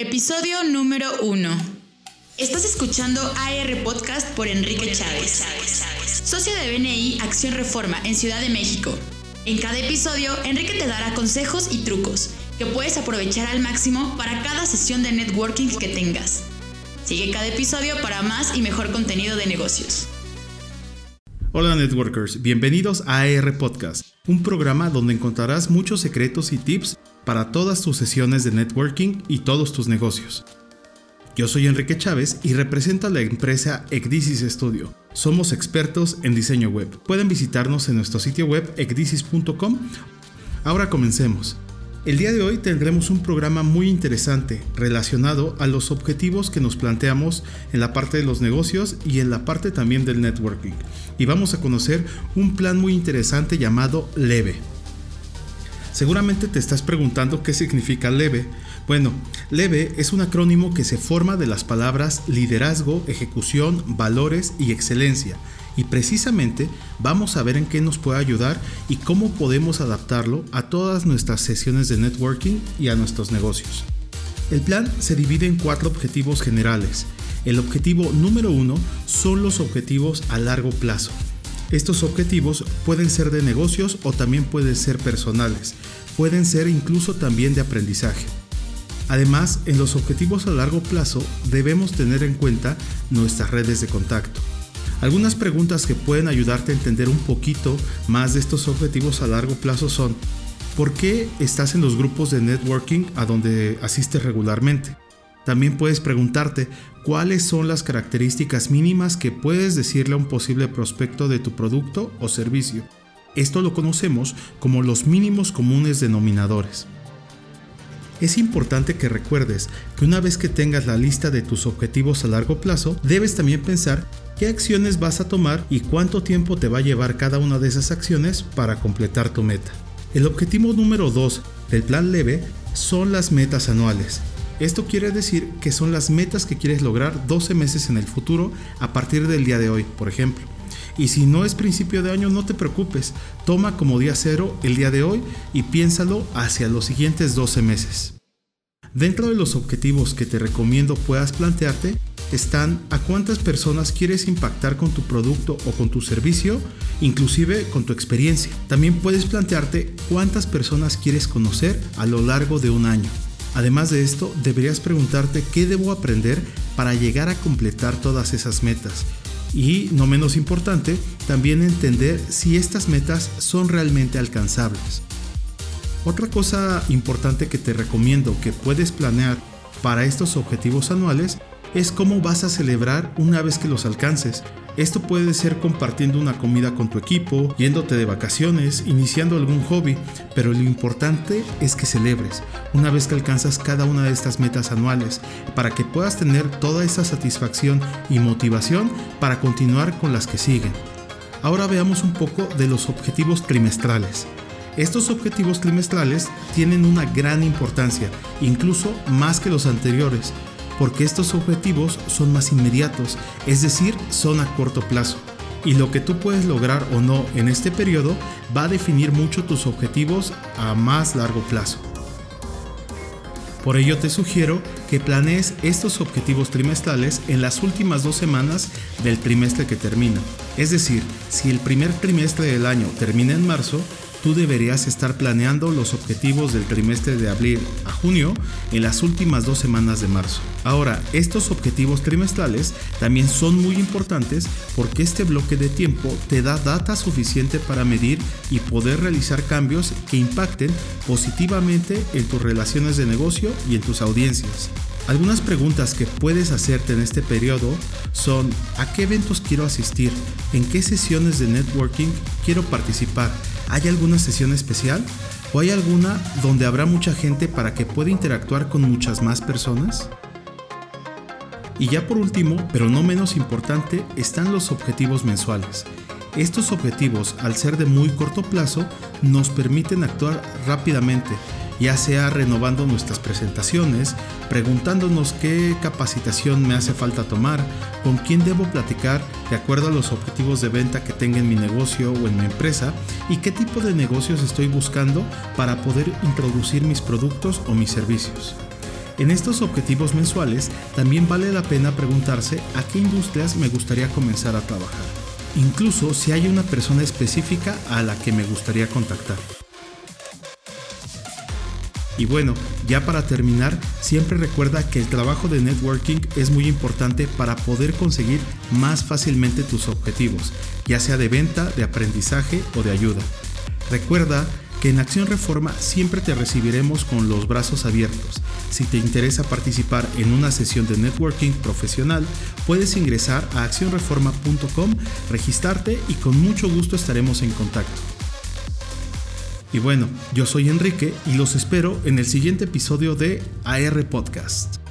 Episodio número 1. Estás escuchando AR Podcast por Enrique Chávez, socio de BNI Acción Reforma en Ciudad de México. En cada episodio, Enrique te dará consejos y trucos que puedes aprovechar al máximo para cada sesión de networking que tengas. Sigue cada episodio para más y mejor contenido de negocios. Hola networkers, bienvenidos a AR Podcast, un programa donde encontrarás muchos secretos y tips para todas tus sesiones de networking y todos tus negocios. Yo soy Enrique Chávez y represento a la empresa Ecdisis Studio. Somos expertos en diseño web. Pueden visitarnos en nuestro sitio web ecdisis.com. Ahora comencemos. El día de hoy tendremos un programa muy interesante relacionado a los objetivos que nos planteamos en la parte de los negocios y en la parte también del networking. Y vamos a conocer un plan muy interesante llamado LEVE. Seguramente te estás preguntando qué significa LEVE. Bueno, LEVE es un acrónimo que se forma de las palabras liderazgo, ejecución, valores y excelencia. Y precisamente vamos a ver en qué nos puede ayudar y cómo podemos adaptarlo a todas nuestras sesiones de networking y a nuestros negocios. El plan se divide en cuatro objetivos generales. El objetivo número uno son los objetivos a largo plazo. Estos objetivos pueden ser de negocios o también pueden ser personales, pueden ser incluso también de aprendizaje. Además, en los objetivos a largo plazo debemos tener en cuenta nuestras redes de contacto. Algunas preguntas que pueden ayudarte a entender un poquito más de estos objetivos a largo plazo son, ¿por qué estás en los grupos de networking a donde asistes regularmente? También puedes preguntarte cuáles son las características mínimas que puedes decirle a un posible prospecto de tu producto o servicio. Esto lo conocemos como los mínimos comunes denominadores. Es importante que recuerdes que una vez que tengas la lista de tus objetivos a largo plazo, debes también pensar qué acciones vas a tomar y cuánto tiempo te va a llevar cada una de esas acciones para completar tu meta. El objetivo número 2 del plan leve son las metas anuales. Esto quiere decir que son las metas que quieres lograr 12 meses en el futuro a partir del día de hoy, por ejemplo. Y si no es principio de año, no te preocupes, toma como día cero el día de hoy y piénsalo hacia los siguientes 12 meses. Dentro de los objetivos que te recomiendo puedas plantearte están a cuántas personas quieres impactar con tu producto o con tu servicio, inclusive con tu experiencia. También puedes plantearte cuántas personas quieres conocer a lo largo de un año. Además de esto, deberías preguntarte qué debo aprender para llegar a completar todas esas metas. Y, no menos importante, también entender si estas metas son realmente alcanzables. Otra cosa importante que te recomiendo que puedes planear para estos objetivos anuales es cómo vas a celebrar una vez que los alcances. Esto puede ser compartiendo una comida con tu equipo, yéndote de vacaciones, iniciando algún hobby, pero lo importante es que celebres una vez que alcanzas cada una de estas metas anuales, para que puedas tener toda esa satisfacción y motivación para continuar con las que siguen. Ahora veamos un poco de los objetivos trimestrales. Estos objetivos trimestrales tienen una gran importancia, incluso más que los anteriores, porque estos objetivos son más inmediatos, es decir, son a corto plazo. Y lo que tú puedes lograr o no en este periodo va a definir mucho tus objetivos a más largo plazo. Por ello te sugiero que planees estos objetivos trimestrales en las últimas dos semanas del trimestre que termina. Es decir, si el primer trimestre del año termina en marzo, tú deberías estar planeando los objetivos del trimestre de abril a junio en las últimas dos semanas de marzo. Ahora, estos objetivos trimestrales también son muy importantes porque este bloque de tiempo te da data suficiente para medir y poder realizar cambios que impacten positivamente en tus relaciones de negocio y en tus audiencias. Algunas preguntas que puedes hacerte en este periodo son ¿a qué eventos quiero asistir? ¿En qué sesiones de networking quiero participar? ¿Hay alguna sesión especial? ¿O hay alguna donde habrá mucha gente para que pueda interactuar con muchas más personas? Y ya por último, pero no menos importante, están los objetivos mensuales. Estos objetivos, al ser de muy corto plazo, nos permiten actuar rápidamente ya sea renovando nuestras presentaciones, preguntándonos qué capacitación me hace falta tomar, con quién debo platicar de acuerdo a los objetivos de venta que tenga en mi negocio o en mi empresa y qué tipo de negocios estoy buscando para poder introducir mis productos o mis servicios. En estos objetivos mensuales también vale la pena preguntarse a qué industrias me gustaría comenzar a trabajar, incluso si hay una persona específica a la que me gustaría contactar. Y bueno, ya para terminar, siempre recuerda que el trabajo de networking es muy importante para poder conseguir más fácilmente tus objetivos, ya sea de venta, de aprendizaje o de ayuda. Recuerda que en Acción Reforma siempre te recibiremos con los brazos abiertos. Si te interesa participar en una sesión de networking profesional, puedes ingresar a accionreforma.com, registrarte y con mucho gusto estaremos en contacto. Y bueno, yo soy Enrique y los espero en el siguiente episodio de AR Podcast.